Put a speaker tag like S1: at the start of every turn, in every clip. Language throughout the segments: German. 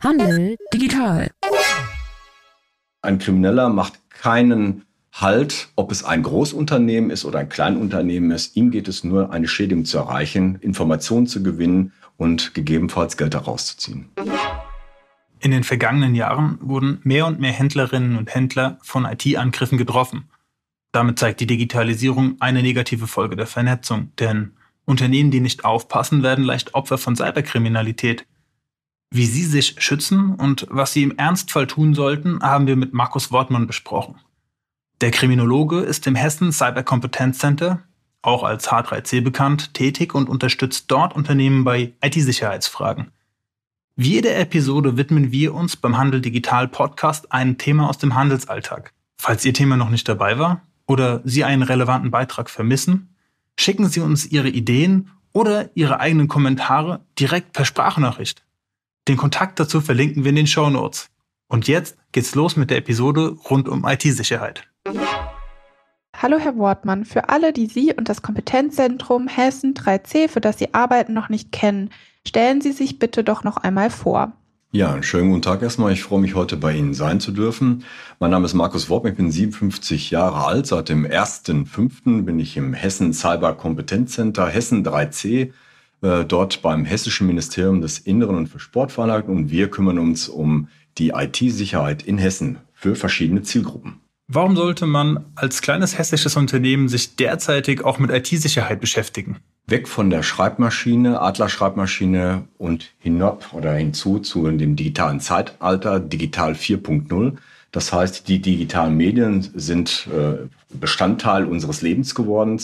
S1: Handel digital.
S2: Ein Krimineller macht keinen Halt, ob es ein Großunternehmen ist oder ein Kleinunternehmen ist. Ihm geht es nur, eine Schädigung zu erreichen, Informationen zu gewinnen und gegebenenfalls Geld herauszuziehen.
S3: In den vergangenen Jahren wurden mehr und mehr Händlerinnen und Händler von IT-Angriffen getroffen. Damit zeigt die Digitalisierung eine negative Folge der Vernetzung, denn Unternehmen, die nicht aufpassen, werden leicht Opfer von Cyberkriminalität. Wie Sie sich schützen und was Sie im Ernstfall tun sollten, haben wir mit Markus Wortmann besprochen. Der Kriminologe ist im Hessen Cyber Competence Center, auch als H3C bekannt, tätig und unterstützt dort Unternehmen bei IT-Sicherheitsfragen. Wie jede Episode widmen wir uns beim Handel Digital Podcast einem Thema aus dem Handelsalltag. Falls Ihr Thema noch nicht dabei war oder Sie einen relevanten Beitrag vermissen, schicken Sie uns Ihre Ideen oder Ihre eigenen Kommentare direkt per Sprachnachricht. Den Kontakt dazu verlinken wir in den Show Notes. Und jetzt geht's los mit der Episode rund um IT-Sicherheit.
S4: Hallo Herr Wortmann, für alle, die Sie und das Kompetenzzentrum Hessen 3C, für das Sie arbeiten, noch nicht kennen, stellen Sie sich bitte doch noch einmal vor.
S2: Ja, einen schönen guten Tag erstmal. Ich freue mich heute bei Ihnen sein zu dürfen. Mein Name ist Markus Wortmann, ich bin 57 Jahre alt. Seit dem 1.5. bin ich im Hessen Cyber Kompetenzcenter Hessen 3C äh, dort beim Hessischen Ministerium des Inneren und für Sport veranlagt und wir kümmern uns um die IT-Sicherheit in Hessen für verschiedene Zielgruppen.
S3: Warum sollte man als kleines hessisches Unternehmen sich derzeitig auch mit IT-Sicherheit beschäftigen?
S2: Weg von der Schreibmaschine, Adler-Schreibmaschine und hinab oder hinzu zu dem digitalen Zeitalter, Digital 4.0. Das heißt, die digitalen Medien sind äh, Bestandteil unseres Lebens geworden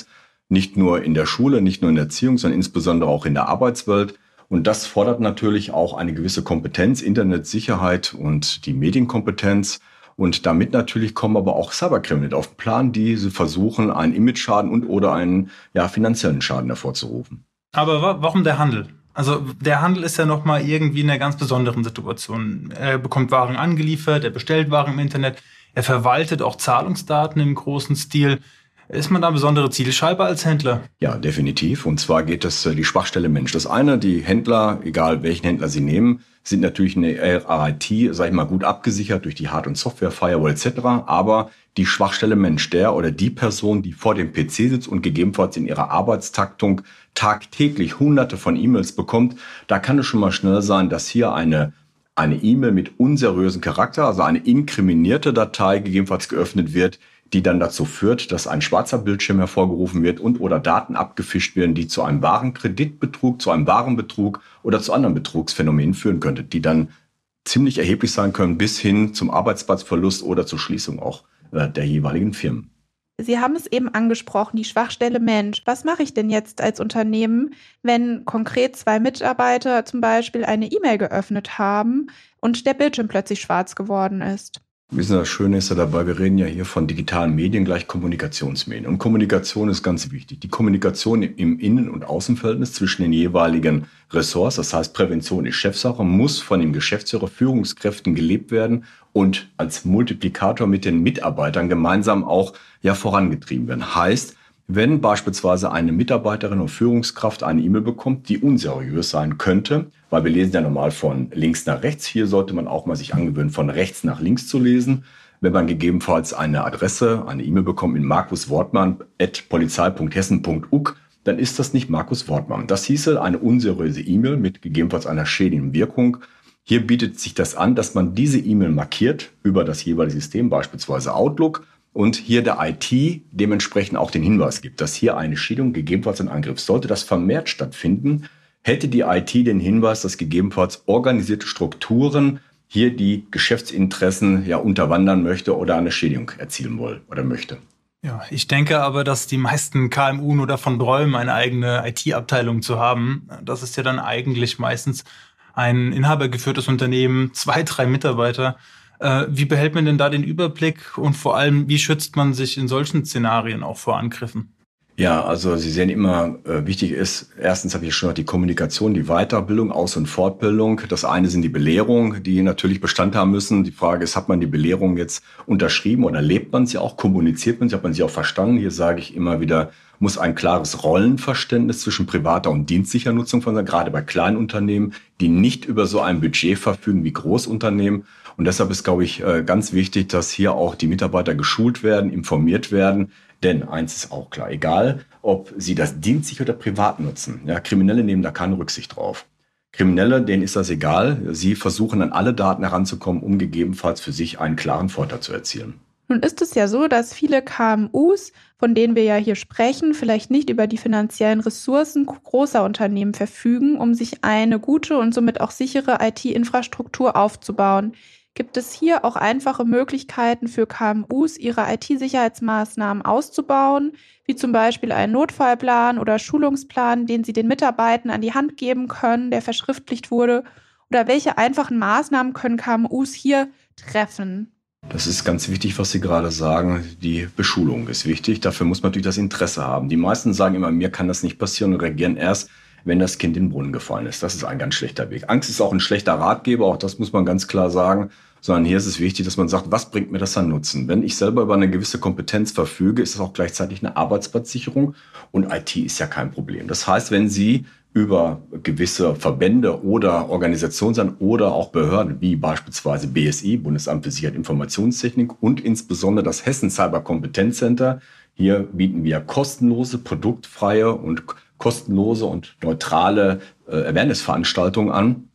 S2: nicht nur in der Schule, nicht nur in der Erziehung, sondern insbesondere auch in der Arbeitswelt. Und das fordert natürlich auch eine gewisse Kompetenz, Internetsicherheit und die Medienkompetenz. Und damit natürlich kommen aber auch Cyberkriminelle auf den Plan, die versuchen, einen Image-Schaden und oder einen ja, finanziellen Schaden hervorzurufen.
S3: Aber wa warum der Handel? Also der Handel ist ja nochmal irgendwie in einer ganz besonderen Situation. Er bekommt Waren angeliefert, er bestellt Waren im Internet, er verwaltet auch Zahlungsdaten im großen Stil. Ist man da besondere Zielscheibe als Händler?
S2: Ja, definitiv. Und zwar geht es äh, die Schwachstelle Mensch. Das eine, die Händler, egal welchen Händler sie nehmen, sind natürlich in der RIT, sag ich mal, gut abgesichert durch die Hard- und Software, Firewall etc. Aber die Schwachstelle Mensch, der oder die Person, die vor dem PC sitzt und gegebenenfalls in ihrer Arbeitstaktung tagtäglich hunderte von E-Mails bekommt, da kann es schon mal schnell sein, dass hier eine eine E-Mail mit unseriösen Charakter, also eine inkriminierte Datei gegebenenfalls geöffnet wird, die dann dazu führt, dass ein schwarzer Bildschirm hervorgerufen wird und oder Daten abgefischt werden, die zu einem wahren Kreditbetrug, zu einem wahren Betrug oder zu anderen Betrugsphänomenen führen könnte, die dann ziemlich erheblich sein können, bis hin zum Arbeitsplatzverlust oder zur Schließung auch äh, der jeweiligen Firmen.
S4: Sie haben es eben angesprochen, die Schwachstelle Mensch. Was mache ich denn jetzt als Unternehmen, wenn konkret zwei Mitarbeiter zum Beispiel eine E-Mail geöffnet haben und der Bildschirm plötzlich schwarz geworden ist?
S2: Wissen das Schöne ist ja dabei, wir reden ja hier von digitalen Medien gleich Kommunikationsmedien. Und Kommunikation ist ganz wichtig. Die Kommunikation im Innen- und Außenverhältnis zwischen den jeweiligen Ressorts, das heißt Prävention ist Chefsache, muss von den Geschäftsführer, Führungskräften gelebt werden und als Multiplikator mit den Mitarbeitern gemeinsam auch ja vorangetrieben werden. Heißt, wenn beispielsweise eine Mitarbeiterin oder Führungskraft eine E-Mail bekommt, die unseriös sein könnte, weil wir lesen ja normal von links nach rechts, hier sollte man auch mal sich angewöhnen, von rechts nach links zu lesen. Wenn man gegebenenfalls eine Adresse, eine E-Mail bekommt in markuswortmann.polizei.hessen.uk, dann ist das nicht Markus Wortmann. Das hieße eine unseriöse E-Mail mit gegebenenfalls einer schädigenden Wirkung. Hier bietet sich das an, dass man diese E-Mail markiert über das jeweilige System, beispielsweise Outlook, und hier der IT dementsprechend auch den Hinweis gibt, dass hier eine Schädigung, gegebenenfalls ein Angriff, sollte das vermehrt stattfinden, hätte die IT den Hinweis, dass gegebenenfalls organisierte Strukturen hier die Geschäftsinteressen ja unterwandern möchte oder eine Schädigung erzielen will oder möchte.
S3: Ja, ich denke aber, dass die meisten KMU nur davon träumen, eine eigene IT-Abteilung zu haben. Das ist ja dann eigentlich meistens ein inhabergeführtes Unternehmen, zwei, drei Mitarbeiter. Äh, wie behält man denn da den Überblick und vor allem, wie schützt man sich in solchen Szenarien auch vor Angriffen?
S2: Ja, also Sie sehen immer, äh, wichtig ist, erstens habe ich schon die Kommunikation, die Weiterbildung, Aus- und Fortbildung. Das eine sind die Belehrungen, die natürlich Bestand haben müssen. Die Frage ist, hat man die Belehrung jetzt unterschrieben oder lebt man sie auch, kommuniziert man sie, hat man sie auch verstanden? Hier sage ich immer wieder, muss ein klares Rollenverständnis zwischen privater und dienstlicher Nutzung von gerade bei kleinen Unternehmen, die nicht über so ein Budget verfügen wie Großunternehmen. Und deshalb ist, glaube ich, äh, ganz wichtig, dass hier auch die Mitarbeiter geschult werden, informiert werden. Denn eins ist auch klar, egal ob sie das dienstlich oder privat nutzen, ja, Kriminelle nehmen da keine Rücksicht drauf. Kriminelle, denen ist das egal. Sie versuchen an alle Daten heranzukommen, um gegebenenfalls für sich einen klaren Vorteil zu erzielen.
S4: Nun ist es ja so, dass viele KMUs, von denen wir ja hier sprechen, vielleicht nicht über die finanziellen Ressourcen großer Unternehmen verfügen, um sich eine gute und somit auch sichere IT-Infrastruktur aufzubauen. Gibt es hier auch einfache Möglichkeiten für KMUs, ihre IT-Sicherheitsmaßnahmen auszubauen, wie zum Beispiel einen Notfallplan oder Schulungsplan, den sie den Mitarbeitern an die Hand geben können, der verschriftlicht wurde? Oder welche einfachen Maßnahmen können KMUs hier treffen?
S2: Das ist ganz wichtig, was Sie gerade sagen. Die Beschulung ist wichtig. Dafür muss man natürlich das Interesse haben. Die meisten sagen immer, mir kann das nicht passieren und reagieren erst, wenn das Kind in den Brunnen gefallen ist. Das ist ein ganz schlechter Weg. Angst ist auch ein schlechter Ratgeber, auch das muss man ganz klar sagen. Sondern hier ist es wichtig, dass man sagt, was bringt mir das an Nutzen? Wenn ich selber über eine gewisse Kompetenz verfüge, ist das auch gleichzeitig eine Arbeitsplatzsicherung und IT ist ja kein Problem. Das heißt, wenn Sie über gewisse Verbände oder Organisationen oder auch Behörden wie beispielsweise BSI, Bundesamt für Sicherheit Informationstechnik und insbesondere das Hessen Cyber Kompetenzcenter. Hier bieten wir kostenlose, produktfreie und kostenlose und neutrale äh, Awareness-Veranstaltungen an.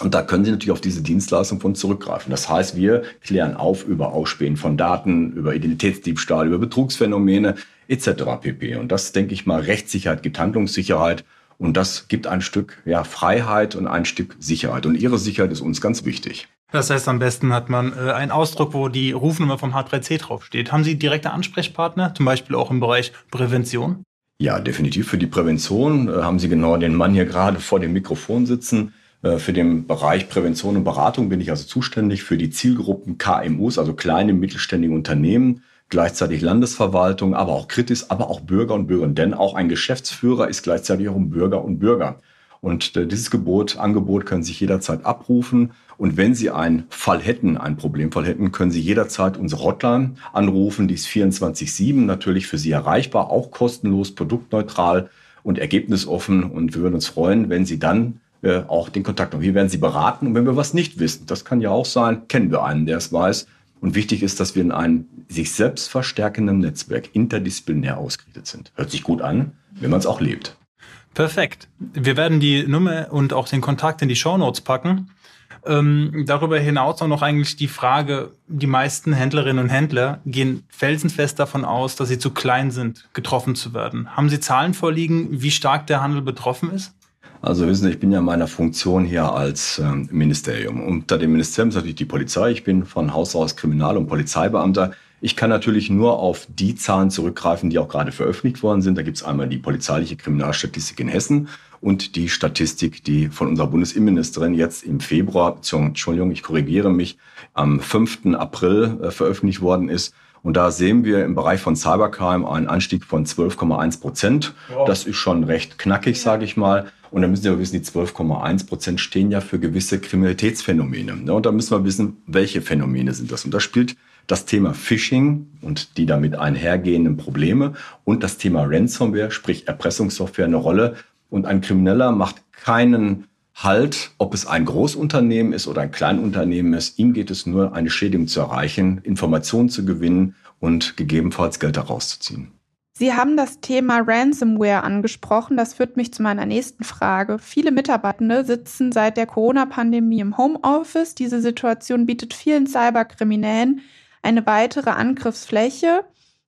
S2: Und da können Sie natürlich auf diese Dienstleistung von zurückgreifen. Das heißt, wir klären auf über Ausspähen von Daten, über Identitätsdiebstahl, über Betrugsphänomene etc. pp. Und das, denke ich mal, Rechtssicherheit gibt Handlungssicherheit. Und das gibt ein Stück ja, Freiheit und ein Stück Sicherheit. Und Ihre Sicherheit ist uns ganz wichtig.
S3: Das heißt, am besten hat man äh, einen Ausdruck, wo die Rufnummer vom H3C draufsteht. Haben Sie direkte Ansprechpartner, zum Beispiel auch im Bereich Prävention?
S2: Ja, definitiv. Für die Prävention äh, haben Sie genau den Mann hier gerade vor dem Mikrofon sitzen. Äh, für den Bereich Prävention und Beratung bin ich also zuständig für die Zielgruppen KMUs, also kleine mittelständige Unternehmen, gleichzeitig Landesverwaltung, aber auch Kritis, aber auch Bürger und Bürgerinnen. Denn auch ein Geschäftsführer ist gleichzeitig auch ein Bürger und Bürger. Und äh, dieses Gebot, Angebot können Sie jederzeit abrufen. Und wenn Sie einen Fall hätten, einen Problemfall hätten, können Sie jederzeit unsere Hotline anrufen. Die ist 24-7 natürlich für Sie erreichbar, auch kostenlos, produktneutral und ergebnisoffen. Und wir würden uns freuen, wenn Sie dann äh, auch den Kontakt haben. Hier werden Sie beraten. Und wenn wir was nicht wissen, das kann ja auch sein, kennen wir einen, der es weiß. Und wichtig ist, dass wir in einem sich selbst verstärkenden Netzwerk interdisziplinär ausgerichtet sind. Hört sich gut an, wenn man es auch lebt.
S3: Perfekt. Wir werden die Nummer und auch den Kontakt in die Show Notes packen. Ähm, darüber hinaus auch noch eigentlich die Frage, die meisten Händlerinnen und Händler gehen felsenfest davon aus, dass sie zu klein sind, getroffen zu werden. Haben Sie Zahlen vorliegen, wie stark der Handel betroffen ist?
S2: Also wissen Sie, ich bin ja in meiner Funktion hier als ähm, Ministerium. Unter dem Ministerium ist natürlich die Polizei. Ich bin von Haus aus Kriminal- und Polizeibeamter. Ich kann natürlich nur auf die Zahlen zurückgreifen, die auch gerade veröffentlicht worden sind. Da gibt es einmal die polizeiliche Kriminalstatistik in Hessen und die Statistik, die von unserer Bundesinnenministerin jetzt im Februar, Entschuldigung, ich korrigiere mich, am 5. April äh, veröffentlicht worden ist. Und da sehen wir im Bereich von Cybercrime einen Anstieg von 12,1 Prozent. Wow. Das ist schon recht knackig, sage ich mal. Und da müssen wir wissen, die 12,1 Prozent stehen ja für gewisse Kriminalitätsphänomene. Ne? Und da müssen wir wissen, welche Phänomene sind das. Und da spielt das Thema Phishing und die damit einhergehenden Probleme und das Thema Ransomware, sprich Erpressungssoftware, eine Rolle. Und ein Krimineller macht keinen Halt, ob es ein Großunternehmen ist oder ein Kleinunternehmen ist. Ihm geht es nur, eine Schädigung zu erreichen, Informationen zu gewinnen und gegebenenfalls Geld herauszuziehen.
S4: Sie haben das Thema Ransomware angesprochen. Das führt mich zu meiner nächsten Frage. Viele Mitarbeitende sitzen seit der Corona-Pandemie im Homeoffice. Diese Situation bietet vielen Cyberkriminellen eine weitere Angriffsfläche.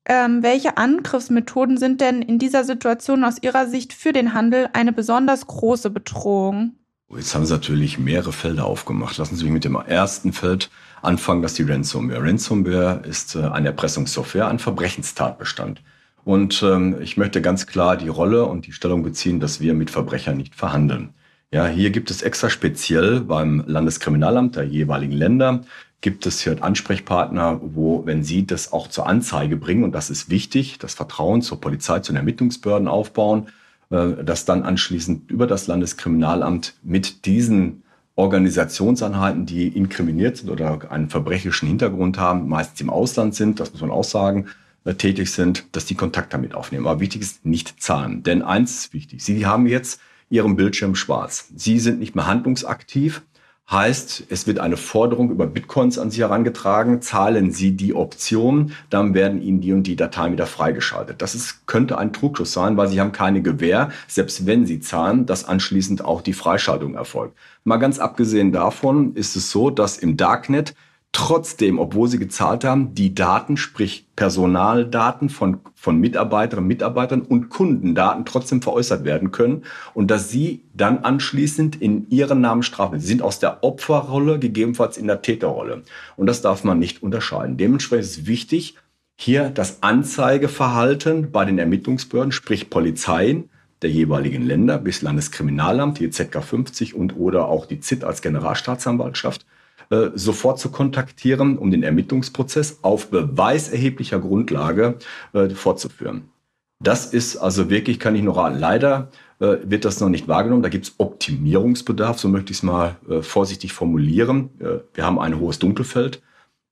S4: Ähm, welche Angriffsmethoden sind denn in dieser Situation aus Ihrer Sicht für den Handel eine besonders große Bedrohung?
S2: Jetzt haben Sie natürlich mehrere Felder aufgemacht. Lassen Sie mich mit dem ersten Feld anfangen, das ist die Ransomware. Ransomware ist äh, eine Erpressungssoftware, ein Verbrechenstatbestand. Und ähm, ich möchte ganz klar die Rolle und die Stellung beziehen, dass wir mit Verbrechern nicht verhandeln. Ja, hier gibt es extra speziell beim Landeskriminalamt der jeweiligen Länder gibt es hier Ansprechpartner, wo, wenn Sie das auch zur Anzeige bringen, und das ist wichtig, das Vertrauen zur Polizei, zu den Ermittlungsbehörden aufbauen, äh, dass dann anschließend über das Landeskriminalamt mit diesen Organisationseinheiten, die inkriminiert sind oder einen verbrecherischen Hintergrund haben, meistens im Ausland sind, das muss man auch sagen, äh, tätig sind, dass die Kontakt damit aufnehmen. Aber wichtig ist nicht zahlen. Denn eins ist wichtig. Sie haben jetzt Ihren Bildschirm schwarz. Sie sind nicht mehr handlungsaktiv. Heißt, es wird eine Forderung über Bitcoins an Sie herangetragen. Zahlen Sie die Option, dann werden Ihnen die und die Dateien wieder freigeschaltet. Das ist, könnte ein Trugschluss sein, weil Sie haben keine Gewähr, selbst wenn Sie zahlen, dass anschließend auch die Freischaltung erfolgt. Mal ganz abgesehen davon ist es so, dass im Darknet trotzdem, obwohl sie gezahlt haben, die Daten, sprich Personaldaten von, von Mitarbeiterinnen, Mitarbeitern und Kundendaten trotzdem veräußert werden können und dass sie dann anschließend in ihren Namen strafen. Sie sind aus der Opferrolle gegebenenfalls in der Täterrolle. Und das darf man nicht unterscheiden. Dementsprechend ist wichtig, hier das Anzeigeverhalten bei den Ermittlungsbehörden, sprich Polizeien, der jeweiligen Länder bis Landeskriminalamt, die ZK 50 und oder auch die ZIT als Generalstaatsanwaltschaft, äh, sofort zu kontaktieren, um den Ermittlungsprozess auf beweiserheblicher Grundlage äh, fortzuführen. Das ist also wirklich, kann ich nur raten. Leider äh, wird das noch nicht wahrgenommen. Da gibt es Optimierungsbedarf, so möchte ich es mal äh, vorsichtig formulieren. Äh, wir haben ein hohes Dunkelfeld.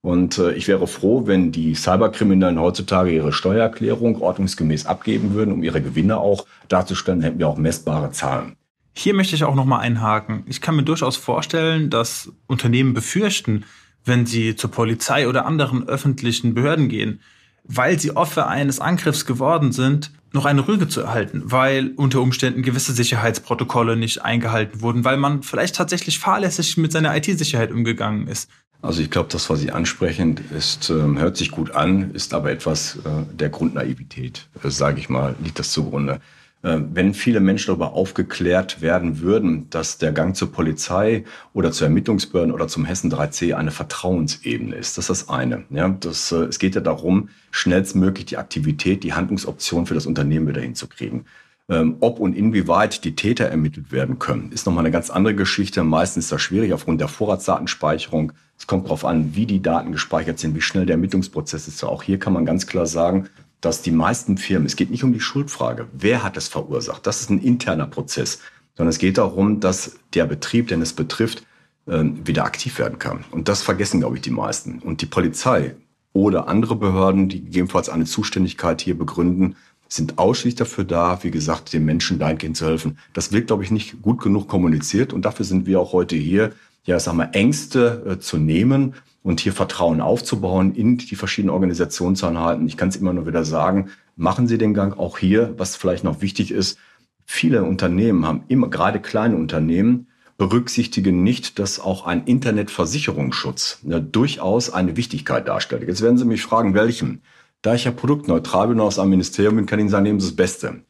S2: Und ich wäre froh, wenn die Cyberkriminellen heutzutage ihre Steuererklärung ordnungsgemäß abgeben würden, um ihre Gewinne auch darzustellen, hätten wir auch messbare Zahlen.
S3: Hier möchte ich auch nochmal einhaken. Ich kann mir durchaus vorstellen, dass Unternehmen befürchten, wenn sie zur Polizei oder anderen öffentlichen Behörden gehen, weil sie Opfer eines Angriffs geworden sind, noch eine Rüge zu erhalten, weil unter Umständen gewisse Sicherheitsprotokolle nicht eingehalten wurden, weil man vielleicht tatsächlich fahrlässig mit seiner IT-Sicherheit umgegangen ist.
S2: Also ich glaube, das, was Sie ansprechen, ist, äh, hört sich gut an, ist aber etwas äh, der Grundnaivität, äh, sage ich mal, liegt das zugrunde. Äh, wenn viele Menschen darüber aufgeklärt werden würden, dass der Gang zur Polizei oder zur Ermittlungsbehörden oder zum Hessen 3C eine Vertrauensebene ist, das ist das eine. Ja, das, äh, es geht ja darum, schnellstmöglich die Aktivität, die Handlungsoption für das Unternehmen wieder hinzukriegen. Ähm, ob und inwieweit die Täter ermittelt werden können, ist nochmal eine ganz andere Geschichte. Meistens ist das schwierig aufgrund der Vorratsdatenspeicherung. Es kommt darauf an, wie die Daten gespeichert sind, wie schnell der Ermittlungsprozess ist. Auch hier kann man ganz klar sagen, dass die meisten Firmen, es geht nicht um die Schuldfrage, wer hat es verursacht, das ist ein interner Prozess, sondern es geht darum, dass der Betrieb, den es betrifft, ähm, wieder aktiv werden kann. Und das vergessen, glaube ich, die meisten. Und die Polizei oder andere Behörden, die gegebenenfalls eine Zuständigkeit hier begründen, sind ausschließlich dafür da, wie gesagt, den Menschen dahingehend zu helfen. Das wird, glaube ich, nicht gut genug kommuniziert und dafür sind wir auch heute hier, ja, sag mal, Ängste äh, zu nehmen und hier Vertrauen aufzubauen in die verschiedenen Organisationseinheiten. Ich kann es immer nur wieder sagen, machen Sie den Gang auch hier, was vielleicht noch wichtig ist. Viele Unternehmen haben immer, gerade kleine Unternehmen, berücksichtigen nicht, dass auch ein Internetversicherungsschutz ja, durchaus eine Wichtigkeit darstellt. Jetzt werden Sie mich fragen, welchen? Da ich ja produktneutral bin aus einem Ministerium bin, kann ich Ihnen sagen, nehmen Sie das Beste.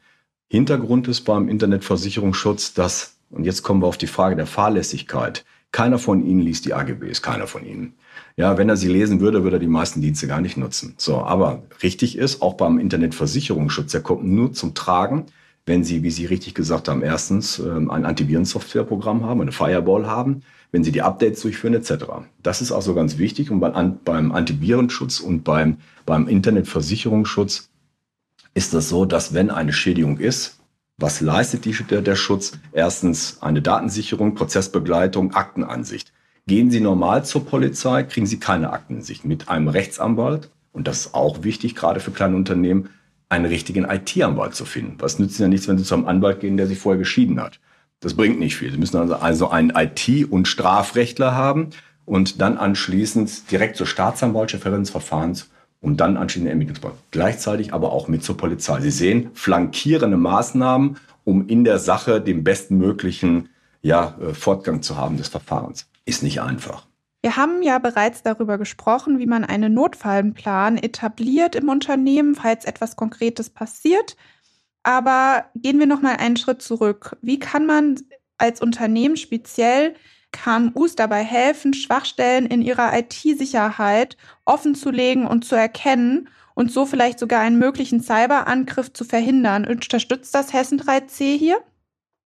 S2: Hintergrund ist beim Internetversicherungsschutz, dass, und jetzt kommen wir auf die Frage der Fahrlässigkeit, keiner von Ihnen liest die AGBs, keiner von Ihnen. Ja, wenn er sie lesen würde, würde er die meisten Dienste gar nicht nutzen. So, aber richtig ist, auch beim Internetversicherungsschutz, der kommt nur zum Tragen, wenn Sie, wie Sie richtig gesagt haben, erstens ähm, ein Antivirensoftwareprogramm haben, eine Firewall haben, wenn Sie die Updates durchführen etc. Das ist also ganz wichtig und beim, beim Antivirenschutz und beim, beim Internetversicherungsschutz ist das so, dass wenn eine Schädigung ist, was leistet die, der, der Schutz? Erstens eine Datensicherung, Prozessbegleitung, Aktenansicht. Gehen Sie normal zur Polizei, kriegen Sie keine Aktensicht. Mit einem Rechtsanwalt, und das ist auch wichtig, gerade für kleine Unternehmen, einen richtigen IT-Anwalt zu finden. Was nützt Ihnen ja nichts, wenn Sie zu einem Anwalt gehen, der sich vorher geschieden hat. Das bringt nicht viel. Sie müssen also, also einen IT- und Strafrechtler haben und dann anschließend direkt zur Staatsanwaltschaft des Verfahrens und dann anschließend Ermittlungsbehörden. Gleichzeitig aber auch mit zur Polizei. Sie sehen flankierende Maßnahmen, um in der Sache den bestmöglichen ja, äh, Fortgang zu haben des Verfahrens ist nicht einfach.
S4: Wir haben ja bereits darüber gesprochen, wie man einen Notfallplan etabliert im Unternehmen, falls etwas Konkretes passiert. Aber gehen wir noch mal einen Schritt zurück. Wie kann man als Unternehmen speziell KMUs dabei helfen, Schwachstellen in ihrer IT-Sicherheit offenzulegen und zu erkennen und so vielleicht sogar einen möglichen Cyberangriff zu verhindern? Unterstützt das Hessen 3C hier?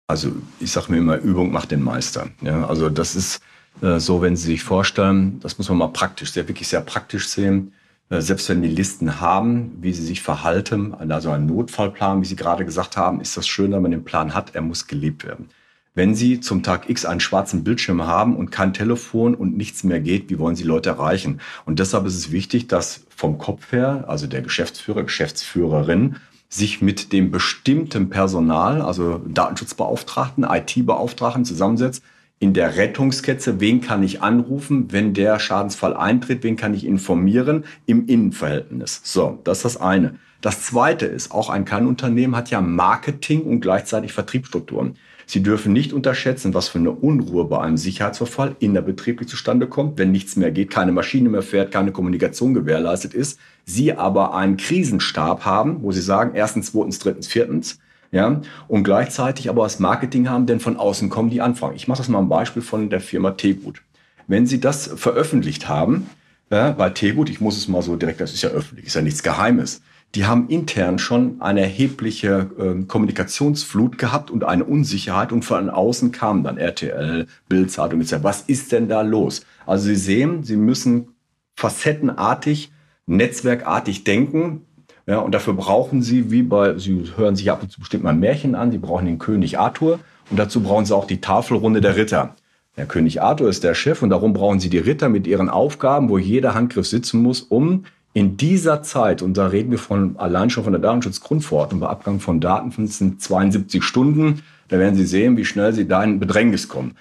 S2: Also ich sage mir immer, Übung macht den Meister. Ja, also das ist so, wenn Sie sich vorstellen, das muss man mal praktisch, sehr wirklich sehr praktisch sehen, äh, selbst wenn die Listen haben, wie sie sich verhalten, also ein Notfallplan, wie Sie gerade gesagt haben, ist das schön, wenn man den Plan hat, er muss gelebt werden. Wenn Sie zum Tag X einen schwarzen Bildschirm haben und kein Telefon und nichts mehr geht, wie wollen Sie Leute erreichen? Und deshalb ist es wichtig, dass vom Kopf her, also der Geschäftsführer, Geschäftsführerin, sich mit dem bestimmten Personal, also Datenschutzbeauftragten, IT-Beauftragten zusammensetzt, in der Rettungskette, wen kann ich anrufen, wenn der Schadensfall eintritt, wen kann ich informieren im Innenverhältnis. So, das ist das eine. Das zweite ist, auch ein Kleinunternehmen hat ja Marketing und gleichzeitig Vertriebsstrukturen. Sie dürfen nicht unterschätzen, was für eine Unruhe bei einem Sicherheitsverfall innerbetrieblich zustande kommt, wenn nichts mehr geht, keine Maschine mehr fährt, keine Kommunikation gewährleistet ist. Sie aber einen Krisenstab haben, wo Sie sagen, erstens, zweitens, drittens, viertens, ja, und gleichzeitig aber das Marketing haben, denn von außen kommen die Anfragen. Ich mache das mal ein Beispiel von der Firma Tegut. Wenn Sie das veröffentlicht haben, ja, bei Tegut, ich muss es mal so direkt, das ist ja öffentlich, ist ja nichts Geheimes, die haben intern schon eine erhebliche äh, Kommunikationsflut gehabt und eine Unsicherheit und von außen kam dann RTL, Bildzeitung etc. Was ist denn da los? Also Sie sehen, Sie müssen facettenartig, netzwerkartig denken. Ja, und dafür brauchen Sie, wie bei, Sie hören sich ab und zu bestimmt mal Märchen an, Sie brauchen den König Arthur und dazu brauchen Sie auch die Tafelrunde der Ritter. Der König Arthur ist der Chef und darum brauchen Sie die Ritter mit ihren Aufgaben, wo jeder Handgriff sitzen muss, um in dieser Zeit, und da reden wir von allein schon von der Datenschutzgrundverordnung bei Abgang von Daten von 72 Stunden, da werden Sie sehen, wie schnell Sie da in Bedrängnis kommen.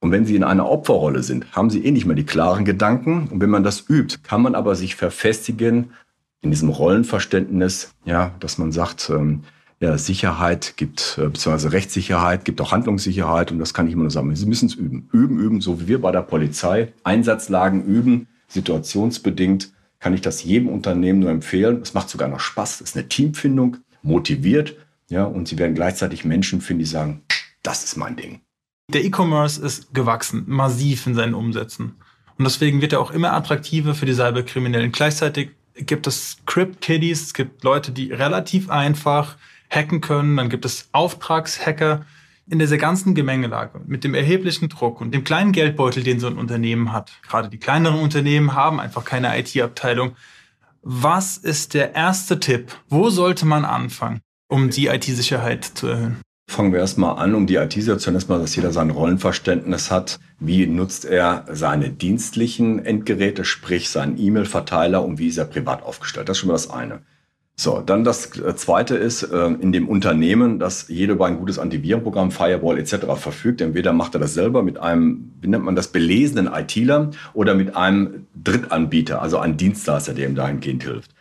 S2: Und wenn Sie in einer Opferrolle sind, haben Sie eh nicht mehr die klaren Gedanken. Und wenn man das übt, kann man aber sich verfestigen in diesem Rollenverständnis, ja, dass man sagt, ähm, ja, Sicherheit gibt, äh, beziehungsweise Rechtssicherheit, gibt auch Handlungssicherheit und das kann ich immer nur sagen. Sie müssen es üben. Üben, üben, so wie wir bei der Polizei. Einsatzlagen üben, situationsbedingt kann ich das jedem Unternehmen nur empfehlen. Es macht sogar noch Spaß. Es ist eine Teamfindung, motiviert. Ja, und sie werden gleichzeitig Menschen finden, die sagen, das ist mein Ding.
S3: Der E-Commerce ist gewachsen, massiv in seinen Umsätzen. Und deswegen wird er auch immer attraktiver für die Cyberkriminellen. Gleichzeitig gibt es Crypt-Kiddies, es gibt Leute, die relativ einfach hacken können, dann gibt es Auftragshacker, in dieser ganzen Gemengelage mit dem erheblichen Druck und dem kleinen Geldbeutel, den so ein Unternehmen hat, gerade die kleineren Unternehmen haben einfach keine IT-Abteilung. Was ist der erste Tipp? Wo sollte man anfangen, um die IT-Sicherheit zu erhöhen?
S2: Fangen wir erstmal an, um die IT-Situation erstmal, dass jeder sein Rollenverständnis hat. Wie nutzt er seine dienstlichen Endgeräte, sprich seinen E-Mail-Verteiler und wie ist er privat aufgestellt? Das ist schon mal das eine. So, dann das äh, zweite ist, äh, in dem Unternehmen, dass jeder über ein gutes Antivirenprogramm, Firewall etc. verfügt. Entweder macht er das selber mit einem, wie nennt man das, belesenen ITler oder mit einem Drittanbieter, also einem Dienstleister, der ihm dahingehend hilft.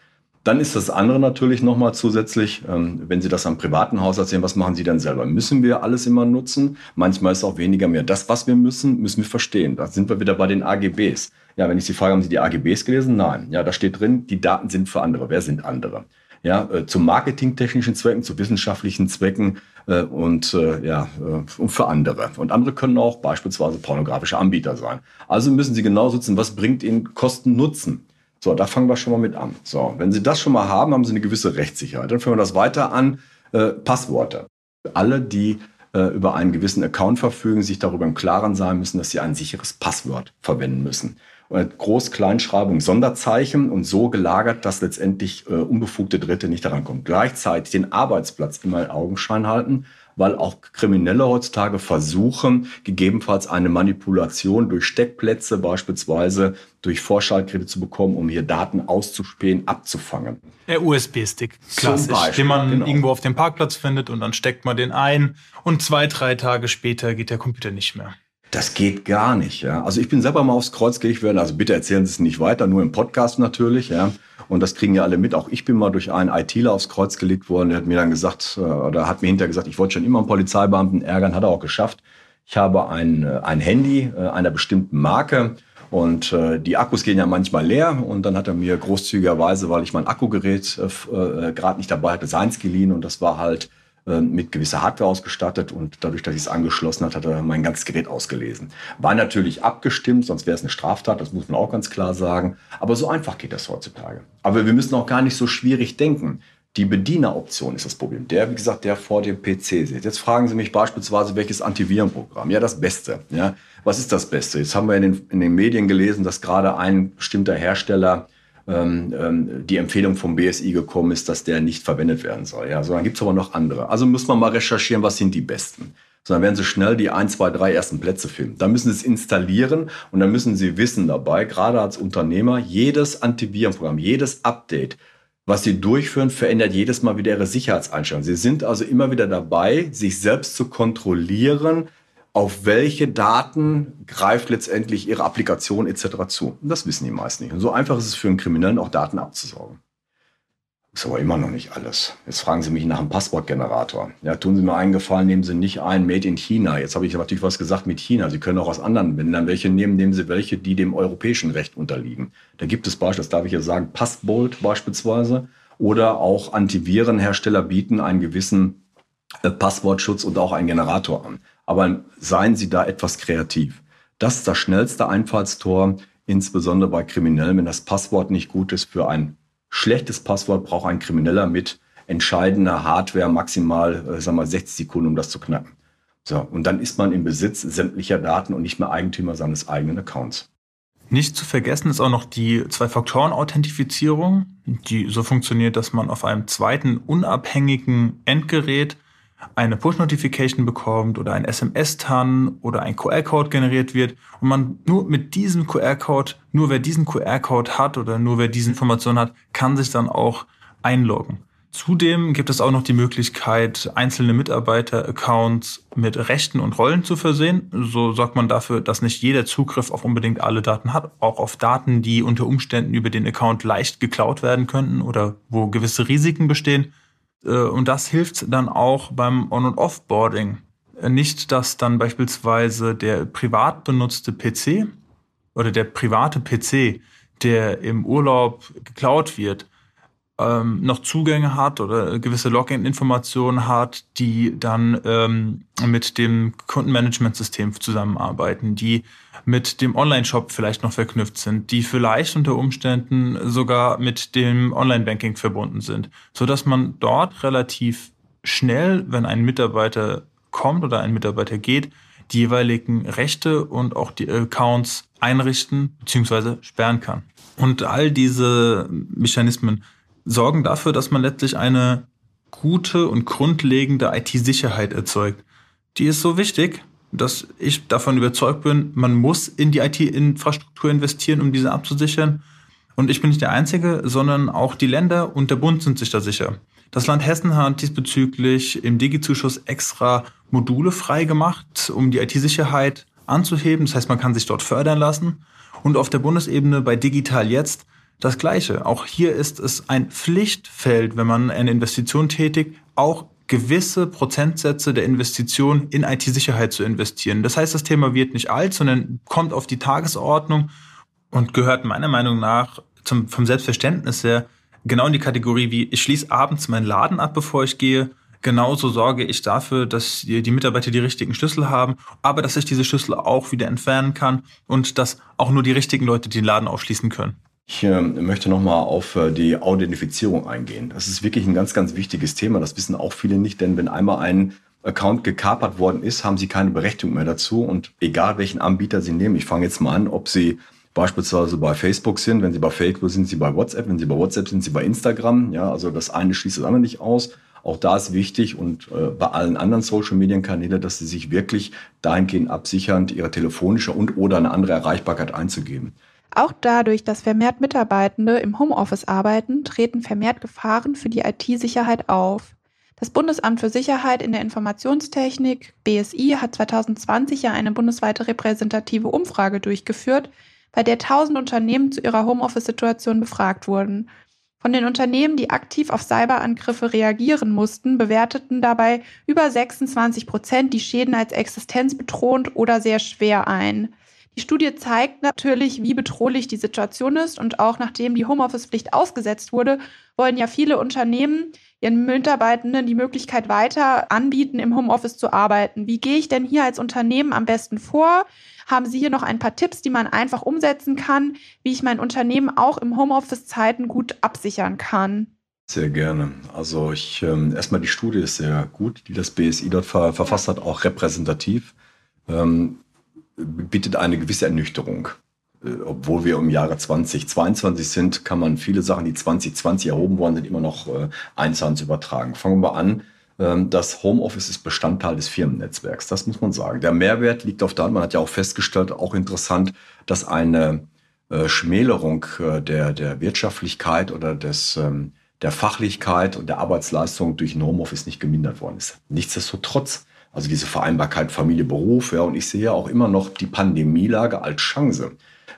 S2: Dann ist das andere natürlich nochmal zusätzlich, ähm, wenn Sie das am privaten Haushalt sehen, was machen Sie dann selber? Müssen wir alles immer nutzen? Manchmal ist auch weniger mehr. Das, was wir müssen, müssen wir verstehen. Da sind wir wieder bei den AGBs. Ja, wenn ich Sie frage, haben Sie die AGBs gelesen? Nein. Ja, da steht drin, die Daten sind für andere. Wer sind andere? ja, äh, zu marketingtechnischen Zwecken, zu wissenschaftlichen Zwecken äh, und äh, ja, und für andere. Und andere können auch beispielsweise pornografische Anbieter sein. Also müssen Sie genau sitzen, was bringt Ihnen Kosten Nutzen? So, da fangen wir schon mal mit an. So, wenn Sie das schon mal haben, haben Sie eine gewisse Rechtssicherheit. Dann fangen wir das weiter an. Äh, Passworte. Alle, die äh, über einen gewissen Account verfügen, sich darüber im Klaren sein müssen, dass sie ein sicheres Passwort verwenden müssen. Groß-Kleinschreibung, Sonderzeichen und so gelagert, dass letztendlich äh, unbefugte Dritte nicht daran kommen. Gleichzeitig den Arbeitsplatz immer in Augenschein halten, weil auch Kriminelle heutzutage versuchen, gegebenenfalls eine Manipulation durch Steckplätze beispielsweise durch Vorschaltgeräte zu bekommen, um hier Daten auszuspähen, abzufangen.
S3: Der USB-Stick, klassisch, Beispiel, den man genau. irgendwo auf dem Parkplatz findet und dann steckt man den ein und zwei, drei Tage später geht der Computer nicht mehr.
S2: Das geht gar nicht. Ja. Also ich bin selber mal aufs Kreuz gelegt worden. Also bitte erzählen Sie es nicht weiter, nur im Podcast natürlich. Ja. Und das kriegen ja alle mit. Auch ich bin mal durch einen ITler aufs Kreuz gelegt worden. Der hat mir dann gesagt, äh, oder hat mir hinterher gesagt, ich wollte schon immer einen Polizeibeamten ärgern, hat er auch geschafft. Ich habe ein, äh, ein Handy äh, einer bestimmten Marke und äh, die Akkus gehen ja manchmal leer. Und dann hat er mir großzügigerweise, weil ich mein Akkugerät äh, gerade nicht dabei hatte, seins geliehen. Und das war halt mit gewisser Hardware ausgestattet und dadurch, dass ich es angeschlossen hat, hat er mein ganzes Gerät ausgelesen. War natürlich abgestimmt, sonst wäre es eine Straftat, das muss man auch ganz klar sagen. Aber so einfach geht das heutzutage. Aber wir müssen auch gar nicht so schwierig denken. Die Bedieneroption ist das Problem. Der, wie gesagt, der vor dem PC sitzt. Jetzt fragen Sie mich beispielsweise, welches Antivirenprogramm? Ja, das Beste. Ja, was ist das Beste? Jetzt haben wir in den, in den Medien gelesen, dass gerade ein bestimmter Hersteller die Empfehlung vom BSI gekommen ist, dass der nicht verwendet werden soll. Ja, so, dann gibt es aber noch andere. Also muss man mal recherchieren, was sind die besten. sondern werden sie schnell die ein, zwei, drei ersten Plätze filmen. Da müssen sie es installieren und dann müssen sie wissen dabei, gerade als Unternehmer, jedes Antivirenprogramm, jedes Update, was sie durchführen, verändert jedes Mal wieder ihre Sicherheitseinstellungen. Sie sind also immer wieder dabei, sich selbst zu kontrollieren, auf welche Daten greift letztendlich ihre Applikation etc. zu. Und das wissen die meisten nicht. Und so einfach ist es für einen Kriminellen auch Daten abzusaugen. Ist aber immer noch nicht alles. Jetzt fragen Sie mich nach einem Passwortgenerator. Ja, tun Sie mir einen Gefallen, nehmen Sie nicht ein Made in China. Jetzt habe ich natürlich was gesagt mit China. Sie können auch aus anderen Ländern welche nehmen. Nehmen Sie welche, die dem europäischen Recht unterliegen. Da gibt es beispielsweise, das darf ich ja sagen, Passbolt beispielsweise. Oder auch Antivirenhersteller bieten einen gewissen äh, Passwortschutz und auch einen Generator an. Aber seien Sie da etwas kreativ. Das ist das schnellste Einfallstor, insbesondere bei Kriminellen, wenn das Passwort nicht gut ist für ein schlechtes Passwort braucht ein Krimineller mit entscheidender Hardware maximal, sagen wir 60 Sekunden, um das zu knacken. So, und dann ist man im Besitz sämtlicher Daten und nicht mehr Eigentümer seines eigenen Accounts.
S3: Nicht zu vergessen ist auch noch die Zwei-Faktoren-Authentifizierung, die so funktioniert, dass man auf einem zweiten unabhängigen Endgerät eine Push-Notification bekommt oder ein SMS-TAN oder ein QR-Code generiert wird und man nur mit diesem QR-Code, nur wer diesen QR-Code hat oder nur wer diese Information hat, kann sich dann auch einloggen. Zudem gibt es auch noch die Möglichkeit, einzelne Mitarbeiter-Accounts mit Rechten und Rollen zu versehen. So sorgt man dafür, dass nicht jeder Zugriff auf unbedingt alle Daten hat, auch auf Daten, die unter Umständen über den Account leicht geklaut werden könnten oder wo gewisse Risiken bestehen. Äh, und das hilft dann auch beim On- und Offboarding. Äh, nicht, dass dann beispielsweise der privat benutzte PC oder der private PC, der im Urlaub geklaut wird, ähm, noch Zugänge hat oder gewisse Login-Informationen hat, die dann ähm, mit dem Kundenmanagementsystem zusammenarbeiten, die mit dem Online-Shop vielleicht noch verknüpft sind, die vielleicht unter Umständen sogar mit dem Online-Banking verbunden sind, so dass man dort relativ schnell, wenn ein Mitarbeiter kommt oder ein Mitarbeiter geht, die jeweiligen Rechte und auch die Accounts einrichten bzw. sperren kann. Und all diese Mechanismen sorgen dafür, dass man letztlich eine gute und grundlegende IT-Sicherheit erzeugt. Die ist so wichtig, dass ich davon überzeugt bin, man muss in die IT-Infrastruktur investieren, um diese abzusichern. Und ich bin nicht der Einzige, sondern auch die Länder und der Bund sind sich da sicher. Das Land Hessen hat diesbezüglich im Digi-Zuschuss extra Module freigemacht, um die IT-Sicherheit anzuheben. Das heißt, man kann sich dort fördern lassen. Und auf der Bundesebene bei Digital Jetzt das Gleiche. Auch hier ist es ein Pflichtfeld, wenn man eine Investition tätigt, auch gewisse Prozentsätze der Investition in IT-Sicherheit zu investieren. Das heißt, das Thema wird nicht alt, sondern kommt auf die Tagesordnung und gehört meiner Meinung nach zum, vom Selbstverständnis her genau in die Kategorie wie ich schließe abends meinen Laden ab, bevor ich gehe. Genauso sorge ich dafür, dass die Mitarbeiter die richtigen Schlüssel haben, aber dass ich diese Schlüssel auch wieder entfernen kann und dass auch nur die richtigen Leute den Laden aufschließen können.
S2: Ich äh, möchte nochmal auf äh, die Authentifizierung eingehen. Das ist wirklich ein ganz, ganz wichtiges Thema. Das wissen auch viele nicht, denn wenn einmal ein Account gekapert worden ist, haben sie keine Berechtigung mehr dazu. Und egal welchen Anbieter sie nehmen, ich fange jetzt mal an, ob sie beispielsweise bei Facebook sind, wenn sie bei Facebook sind, sie bei WhatsApp, wenn sie bei WhatsApp sind, sie bei Instagram. Ja, also das eine schließt das andere nicht aus. Auch da ist wichtig und äh, bei allen anderen Social Media Kanälen, dass sie sich wirklich dahingehend absichern, ihre telefonische und oder eine andere Erreichbarkeit einzugeben.
S4: Auch dadurch, dass vermehrt Mitarbeitende im Homeoffice arbeiten, treten vermehrt Gefahren für die IT-Sicherheit auf. Das Bundesamt für Sicherheit in der Informationstechnik, BSI, hat 2020 ja eine bundesweite repräsentative Umfrage durchgeführt, bei der 1000 Unternehmen zu ihrer Homeoffice-Situation befragt wurden. Von den Unternehmen, die aktiv auf Cyberangriffe reagieren mussten, bewerteten dabei über 26 Prozent die Schäden als existenzbedrohend oder sehr schwer ein. Die Studie zeigt natürlich, wie bedrohlich die Situation ist und auch nachdem die Homeoffice-Pflicht ausgesetzt wurde, wollen ja viele Unternehmen ihren Mitarbeitenden die Möglichkeit weiter anbieten, im Homeoffice zu arbeiten. Wie gehe ich denn hier als Unternehmen am besten vor? Haben Sie hier noch ein paar Tipps, die man einfach umsetzen kann, wie ich mein Unternehmen auch im Homeoffice-Zeiten gut absichern kann?
S2: Sehr gerne. Also ich ähm, erstmal die Studie ist sehr gut, die das BSI dort ver verfasst hat, auch repräsentativ. Ähm, bittet eine gewisse Ernüchterung. Äh, obwohl wir im Jahre 2022 sind, kann man viele Sachen, die 2020 erhoben worden sind, immer noch äh, eins zu übertragen. Fangen wir an. ähm, das Homeoffice ist Bestandteil des Firmennetzwerks. Das muss man sagen. Der Mehrwert liegt auf der Hand. Man hat ja auch festgestellt, auch interessant, dass eine äh, Schmälerung der, der Wirtschaftlichkeit oder des, ähm, der Fachlichkeit und der Arbeitsleistung durch ein Homeoffice nicht gemindert worden ist. Nichtsdestotrotz, also diese Vereinbarkeit Familie, Beruf, ja, und ich sehe auch immer noch die Pandemielage als Chance.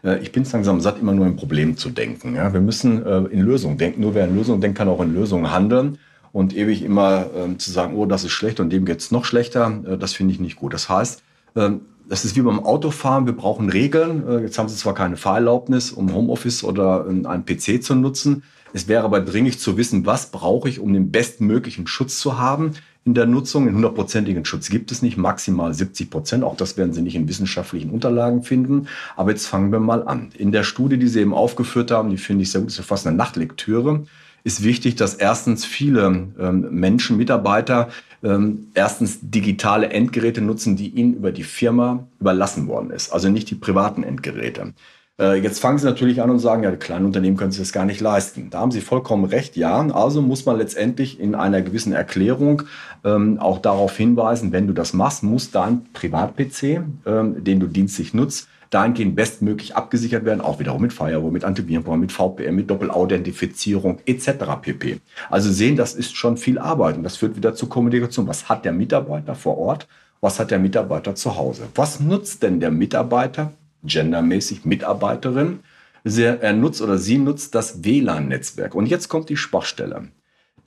S2: Äh, ich bin langsam satt, immer nur in Problemen zu denken. Ja. Wir müssen äh, in Lösungen denken. Nur wer in Lösungen denkt, kann auch in Lösungen handeln und ewig immer ähm, zu sagen, oh, das ist schlecht und dem geht's noch schlechter, äh, das finde ich nicht gut. Das heißt, ähm, das ist wie beim Autofahren, wir brauchen Regeln. Jetzt haben Sie zwar keine Fahrerlaubnis, um Homeoffice oder äh, einen PC zu nutzen. Es wäre aber dringlich zu wissen, was brauche ich, um den bestmöglichen Schutz zu haben in der Nutzung. Den hundertprozentigen Schutz gibt es nicht, maximal 70 Prozent. Auch das werden Sie nicht in wissenschaftlichen Unterlagen finden. Aber jetzt fangen wir mal an. In der Studie, die Sie eben aufgeführt haben, die finde ich sehr gut, ist fast eine Nachtlektüre ist wichtig, dass erstens viele ähm, Menschen, Mitarbeiter, ähm, erstens digitale Endgeräte nutzen, die ihnen über die Firma überlassen worden ist. Also nicht die privaten Endgeräte. Äh, jetzt fangen Sie natürlich an und sagen, ja, die kleinen Unternehmen können sich das gar nicht leisten. Da haben Sie vollkommen recht, ja. Also muss man letztendlich in einer gewissen Erklärung ähm, auch darauf hinweisen, wenn du das machst, muss dein Privat-PC, ähm, den du dienstlich nutzt, dahingehend bestmöglich abgesichert werden, auch wiederum mit Firewall, mit Antivirenprogramm, mit VPN, mit Doppelauthentifizierung etc. pp. Also sehen, das ist schon viel Arbeit und das führt wieder zur Kommunikation. Was hat der Mitarbeiter vor Ort? Was hat der Mitarbeiter zu Hause? Was nutzt denn der Mitarbeiter, gendermäßig Mitarbeiterin? Er nutzt oder sie nutzt das WLAN-Netzwerk. Und jetzt kommt die Schwachstelle.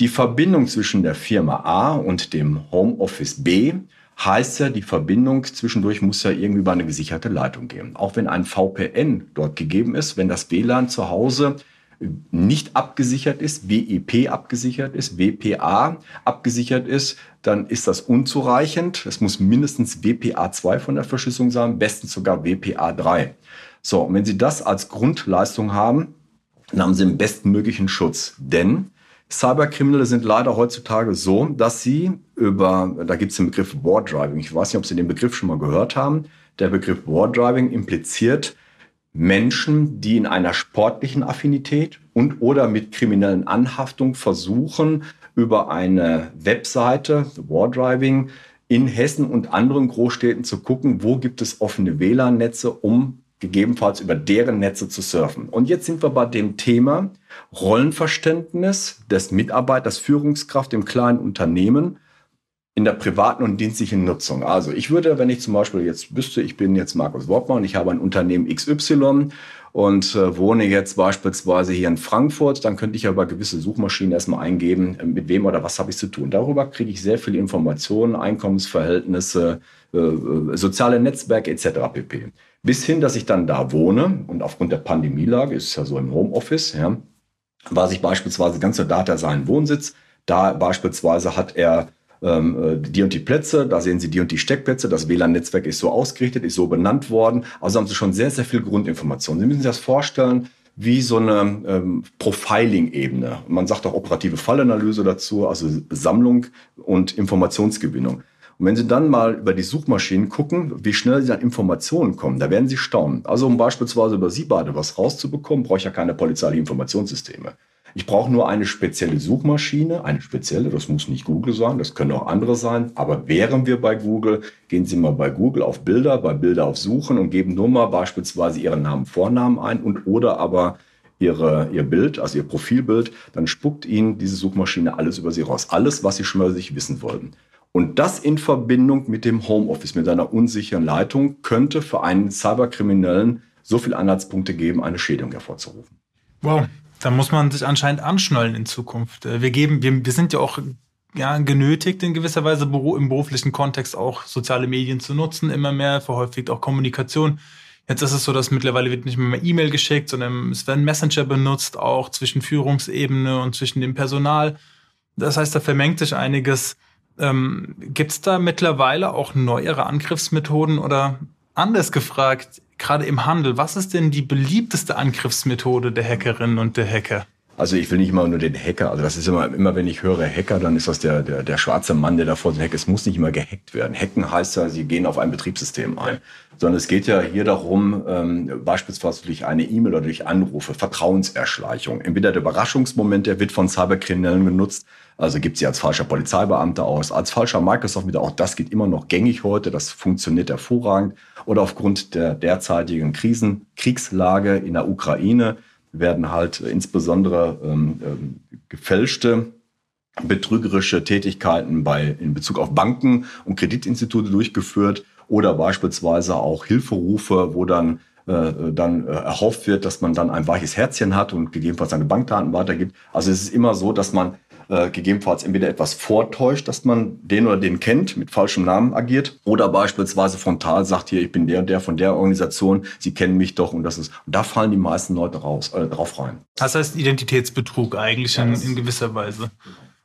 S2: Die Verbindung zwischen der Firma A und dem Homeoffice B heißt ja, die Verbindung zwischendurch muss ja irgendwie über eine gesicherte Leitung gehen. Auch wenn ein VPN dort gegeben ist, wenn das WLAN zu Hause nicht abgesichert ist, WIP abgesichert ist, WPA abgesichert ist, dann ist das unzureichend. Es muss mindestens WPA2 von der Verschlüsselung sein, bestens sogar WPA3. So, und wenn Sie das als Grundleistung haben, dann haben Sie den bestmöglichen Schutz. Denn Cyberkriminelle sind leider heutzutage so, dass sie über, da gibt es den Begriff War Driving. Ich weiß nicht, ob Sie den Begriff schon mal gehört haben. Der Begriff War Driving impliziert Menschen, die in einer sportlichen Affinität und oder mit kriminellen Anhaftung versuchen, über eine Webseite, War Driving, in Hessen und anderen Großstädten zu gucken, wo gibt es offene WLAN-Netze, um gegebenenfalls über deren Netze zu surfen. Und jetzt sind wir bei dem Thema Rollenverständnis des Mitarbeiters, Führungskraft im kleinen Unternehmen in der privaten und dienstlichen Nutzung. Also ich würde, wenn ich zum Beispiel jetzt wüsste, ich bin jetzt Markus Wortmann, ich habe ein Unternehmen XY und äh, wohne jetzt beispielsweise hier in Frankfurt, dann könnte ich aber gewisse Suchmaschinen erstmal eingeben, äh, mit wem oder was habe ich zu tun. Darüber kriege ich sehr viele Informationen, Einkommensverhältnisse, äh, äh soziale Netzwerke etc. pp. Bis hin, dass ich dann da wohne und aufgrund der Pandemielage, ist es ja so im Homeoffice, ja, war sich beispielsweise ganz Data seinen Wohnsitz. Da beispielsweise hat er ähm, äh, die und die Plätze, da sehen Sie die und die Steckplätze, das WLAN-Netzwerk ist so ausgerichtet, ist so benannt worden. Also haben Sie schon sehr, sehr viel Grundinformationen. Sie müssen sich das vorstellen, wie so eine ähm, Profiling-Ebene. Man sagt auch operative Fallanalyse dazu, also Sammlung und Informationsgewinnung. Und wenn Sie dann mal über die Suchmaschinen gucken, wie schnell Sie an Informationen kommen, da werden Sie staunen. Also um beispielsweise über Sie beide was rauszubekommen, brauche ich ja keine polizeilichen Informationssysteme. Ich brauche nur eine spezielle Suchmaschine, eine spezielle, das muss nicht Google sein, das können auch andere sein. Aber wären wir bei Google, gehen Sie mal bei Google auf Bilder, bei Bilder auf Suchen und geben nur mal beispielsweise Ihren Namen, Vornamen ein und oder aber Ihre, Ihr Bild, also Ihr Profilbild, dann spuckt Ihnen diese Suchmaschine alles über Sie raus. Alles, was Sie schon mal sich wissen wollten. Und das in Verbindung mit dem Homeoffice, mit einer unsicheren Leitung, könnte für einen Cyberkriminellen so viele Anhaltspunkte geben, eine Schädigung hervorzurufen.
S3: Wow, da muss man sich anscheinend anschnallen in Zukunft. Äh, wir geben, wir, wir sind ja auch ja, genötigt, in gewisser Weise im beruflichen Kontext auch soziale Medien zu nutzen, immer mehr, verhäufigt auch Kommunikation. Jetzt ist es so, dass mittlerweile wird nicht mehr E-Mail geschickt, sondern es werden Messenger benutzt, auch zwischen Führungsebene und zwischen dem Personal. Das heißt, da vermengt sich einiges. Ähm, Gibt es da mittlerweile auch neuere Angriffsmethoden oder anders gefragt, gerade im Handel, was ist denn die beliebteste Angriffsmethode der Hackerinnen und der Hacker?
S2: Also ich will nicht immer nur den Hacker, also das ist immer, immer wenn ich höre Hacker, dann ist das der, der, der schwarze Mann, der davor so hackt. Es muss nicht immer gehackt werden. Hacken heißt ja, sie gehen auf ein Betriebssystem ein. Sondern es geht ja hier darum, ähm, beispielsweise durch eine E-Mail oder durch Anrufe, Vertrauenserschleichung. Entweder der Überraschungsmoment, der wird von Cyberkriminellen genutzt, also gibt sie als falscher Polizeibeamter aus, als falscher Microsoft wieder, auch das geht immer noch gängig heute, das funktioniert hervorragend. Oder aufgrund der derzeitigen Krisen, Kriegslage in der Ukraine werden halt insbesondere ähm, ähm, gefälschte betrügerische Tätigkeiten bei, in Bezug auf Banken und Kreditinstitute durchgeführt oder beispielsweise auch Hilferufe, wo dann äh, dann äh, erhofft wird, dass man dann ein weiches Herzchen hat und gegebenenfalls seine Bankdaten weitergibt. Also es ist immer so, dass man äh, gegebenenfalls entweder etwas vortäuscht, dass man den oder den kennt, mit falschem Namen agiert, oder beispielsweise frontal sagt, hier, ich bin der und der von der Organisation, Sie kennen mich doch und das ist, und da fallen die meisten Leute raus, äh, drauf rein.
S3: Das heißt Identitätsbetrug eigentlich ja, in, in gewisser Weise.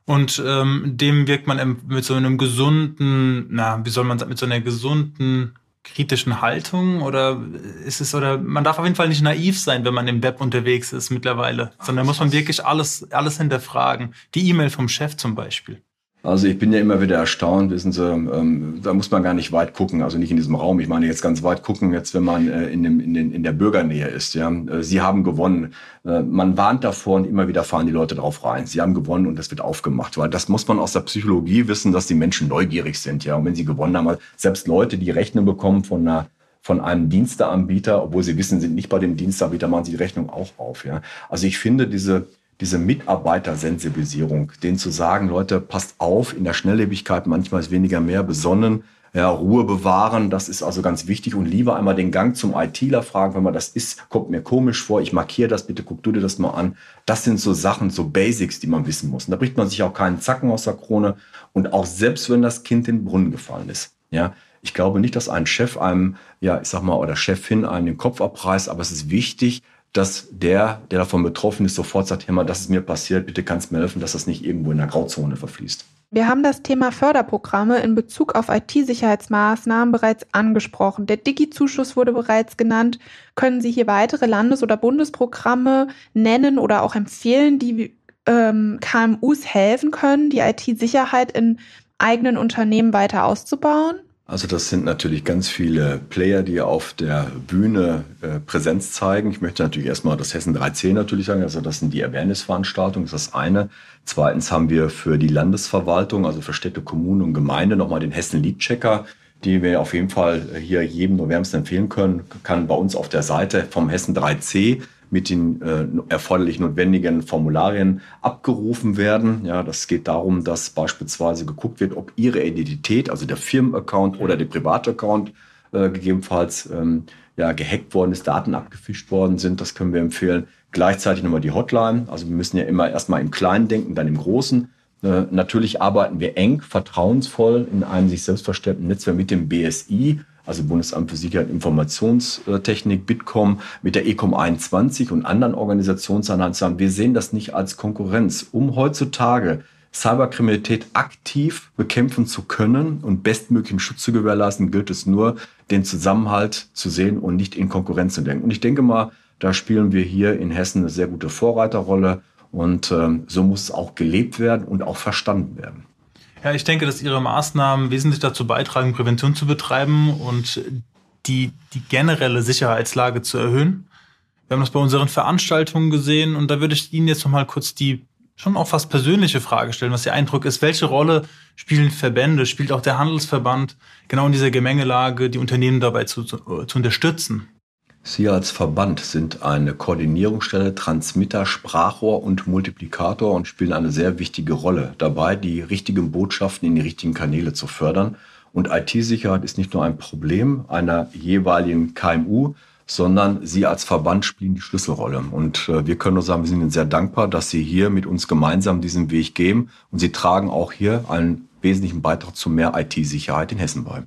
S3: Und ähm, dem wirkt man mit so einem gesunden, na, wie soll man sagen, mit so einer gesunden kritischen Haltung oder ist es oder man darf auf jeden Fall nicht naiv sein, wenn man im Web unterwegs ist mittlerweile, sondern muss man wirklich alles alles hinterfragen. Die E-Mail vom Chef zum Beispiel.
S2: Also ich bin ja immer wieder erstaunt, wissen Sie, ähm, da muss man gar nicht weit gucken, also nicht in diesem Raum. Ich meine jetzt ganz weit gucken, jetzt wenn man äh, in, dem, in, den, in der Bürgernähe ist. Ja, äh, Sie haben gewonnen. Äh, man warnt davor und immer wieder fahren die Leute drauf rein. Sie haben gewonnen und das wird aufgemacht, weil das muss man aus der Psychologie wissen, dass die Menschen neugierig sind. Ja, und wenn sie gewonnen haben, selbst Leute, die Rechnung bekommen von einer von einem Diensteanbieter, obwohl sie wissen, sind nicht bei dem Diensteanbieter, machen sie die Rechnung auch auf. Ja, also ich finde diese diese Mitarbeitersensibilisierung, denen zu sagen, Leute, passt auf, in der Schnelllebigkeit manchmal ist weniger mehr, besonnen, ja, Ruhe bewahren, das ist also ganz wichtig und lieber einmal den Gang zum ITler fragen, wenn man das ist, kommt mir komisch vor, ich markiere das, bitte guck du dir das mal an. Das sind so Sachen, so Basics, die man wissen muss. Und da bricht man sich auch keinen Zacken aus der Krone und auch selbst wenn das Kind in den Brunnen gefallen ist, ja, ich glaube nicht, dass ein Chef einem, ja, ich sag mal, oder Chefin einem den Kopf abreißt, aber es ist wichtig, dass der, der davon betroffen ist, sofort sagt, hey mal, das ist mir passiert, bitte kannst mir helfen, dass das nicht irgendwo in der Grauzone verfließt.
S4: Wir haben das Thema Förderprogramme in Bezug auf IT-Sicherheitsmaßnahmen bereits angesprochen. Der Digi-Zuschuss wurde bereits genannt. Können Sie hier weitere Landes- oder Bundesprogramme nennen oder auch empfehlen, die ähm, KMUs helfen können, die IT-Sicherheit in eigenen Unternehmen weiter auszubauen?
S2: Also das sind natürlich ganz viele Player, die auf der Bühne äh, Präsenz zeigen. Ich möchte natürlich erstmal das Hessen 3C natürlich sagen, also das sind die Awareness-Veranstaltungen, das ist das eine. Zweitens haben wir für die Landesverwaltung, also für Städte, Kommunen und Gemeinde nochmal den Hessen Lead Checker, die wir auf jeden Fall hier jedem nur wärmstens empfehlen können, kann bei uns auf der Seite vom Hessen 3C mit den äh, erforderlich notwendigen Formularien abgerufen werden. Ja, das geht darum, dass beispielsweise geguckt wird, ob Ihre Identität, also der Firmenaccount oder der Privataccount, äh, gegebenenfalls ähm, ja, gehackt worden ist, Daten abgefischt worden sind. Das können wir empfehlen. Gleichzeitig nochmal die Hotline. Also wir müssen ja immer erstmal im Kleinen denken, dann im Großen. Äh, natürlich arbeiten wir eng, vertrauensvoll in einem sich selbst verstärkten Netzwerk mit dem BSI also Bundesamt für Sicherheit und Informationstechnik, Bitkom, mit der ECOM 21 und anderen Organisationseinheiten zusammen. Wir sehen das nicht als Konkurrenz. Um heutzutage Cyberkriminalität aktiv bekämpfen zu können und bestmöglichen Schutz zu gewährleisten, gilt es nur, den Zusammenhalt zu sehen und nicht in Konkurrenz zu denken. Und ich denke mal, da spielen wir hier in Hessen eine sehr gute Vorreiterrolle und ähm, so muss es auch gelebt werden und auch verstanden werden.
S3: Ja, ich denke, dass Ihre Maßnahmen wesentlich dazu beitragen, Prävention zu betreiben und die, die generelle Sicherheitslage zu erhöhen. Wir haben das bei unseren Veranstaltungen gesehen und da würde ich Ihnen jetzt noch mal kurz die schon auch fast persönliche Frage stellen, was Ihr Eindruck ist. Welche Rolle spielen Verbände, spielt auch der Handelsverband genau in dieser Gemengelage, die Unternehmen dabei zu, zu, zu unterstützen?
S2: Sie als Verband sind eine Koordinierungsstelle, Transmitter, Sprachrohr und Multiplikator und spielen eine sehr wichtige Rolle dabei, die richtigen Botschaften in die richtigen Kanäle zu fördern. Und IT-Sicherheit ist nicht nur ein Problem einer jeweiligen KMU, sondern Sie als Verband spielen die Schlüsselrolle. Und äh, wir können nur sagen, wir sind Ihnen sehr dankbar, dass Sie hier mit uns gemeinsam diesen Weg gehen. Und Sie tragen auch hier einen wesentlichen Beitrag zu mehr IT-Sicherheit in Hessen bei.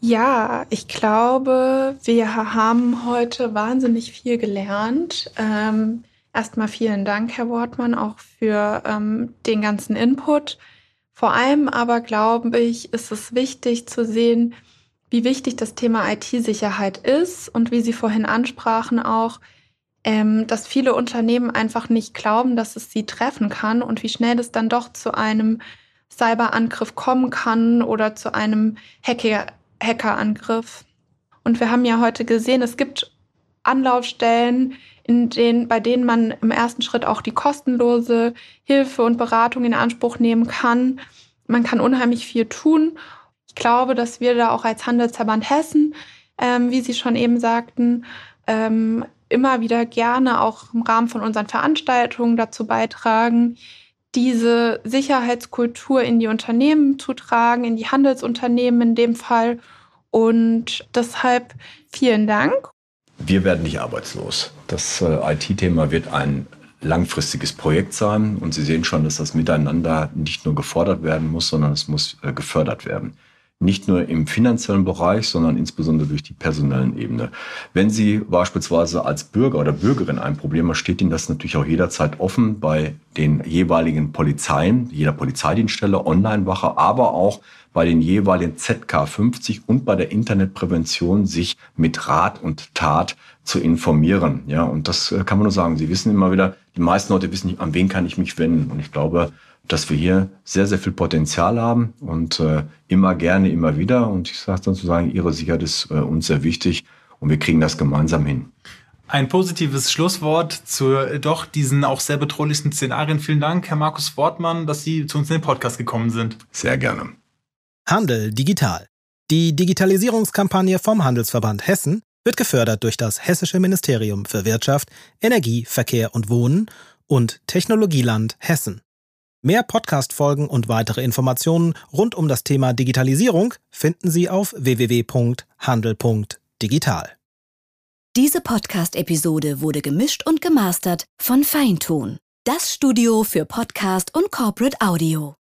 S4: Ja, ich glaube, wir haben heute wahnsinnig viel gelernt. Ähm, erstmal vielen Dank, Herr Wortmann, auch für ähm, den ganzen Input. Vor allem aber glaube ich, ist es wichtig zu sehen, wie wichtig das Thema IT-Sicherheit ist und wie Sie vorhin ansprachen auch, ähm, dass viele Unternehmen einfach nicht glauben, dass es sie treffen kann und wie schnell es dann doch zu einem Cyberangriff kommen kann oder zu einem Hacker Hackerangriff. Und wir haben ja heute gesehen, es gibt Anlaufstellen, in denen, bei denen man im ersten Schritt auch die kostenlose Hilfe und Beratung in Anspruch nehmen kann. Man kann unheimlich viel tun. Ich glaube, dass wir da auch als Handelsverband Hessen, ähm, wie Sie schon eben sagten, ähm, immer wieder gerne auch im Rahmen von unseren Veranstaltungen dazu beitragen, diese Sicherheitskultur in die Unternehmen zu tragen, in die Handelsunternehmen in dem Fall. Und deshalb vielen Dank.
S2: Wir werden nicht arbeitslos. Das äh, IT-Thema wird ein langfristiges Projekt sein und Sie sehen schon, dass das Miteinander nicht nur gefordert werden muss, sondern es muss äh, gefördert werden nicht nur im finanziellen Bereich, sondern insbesondere durch die personellen Ebene. Wenn Sie beispielsweise als Bürger oder Bürgerin ein Problem haben, steht Ihnen das natürlich auch jederzeit offen bei den jeweiligen Polizeien, jeder Polizeidienststelle, Onlinewache, aber auch bei den jeweiligen ZK 50 und bei der Internetprävention sich mit Rat und Tat zu informieren. Ja, und das äh, kann man nur sagen. Sie wissen immer wieder, die meisten Leute wissen nicht, an wen kann ich mich wenden. Und ich glaube, dass wir hier sehr, sehr viel Potenzial haben und äh, immer gerne, immer wieder. Und ich sage dann zu sagen, Ihre Sicherheit ist äh, uns sehr wichtig und wir kriegen das gemeinsam hin.
S3: Ein positives Schlusswort zu äh, doch diesen auch sehr bedrohlichen Szenarien. Vielen Dank, Herr Markus Wortmann, dass Sie zu uns in den Podcast gekommen sind.
S2: Sehr gerne.
S1: Handel digital. Die Digitalisierungskampagne vom Handelsverband Hessen wird gefördert durch das Hessische Ministerium für Wirtschaft, Energie, Verkehr und Wohnen und Technologieland Hessen. Mehr Podcast-Folgen und weitere Informationen rund um das Thema Digitalisierung finden Sie auf www.handel.digital.
S5: Diese Podcast-Episode wurde gemischt und gemastert von Feintun, das Studio für Podcast und Corporate Audio.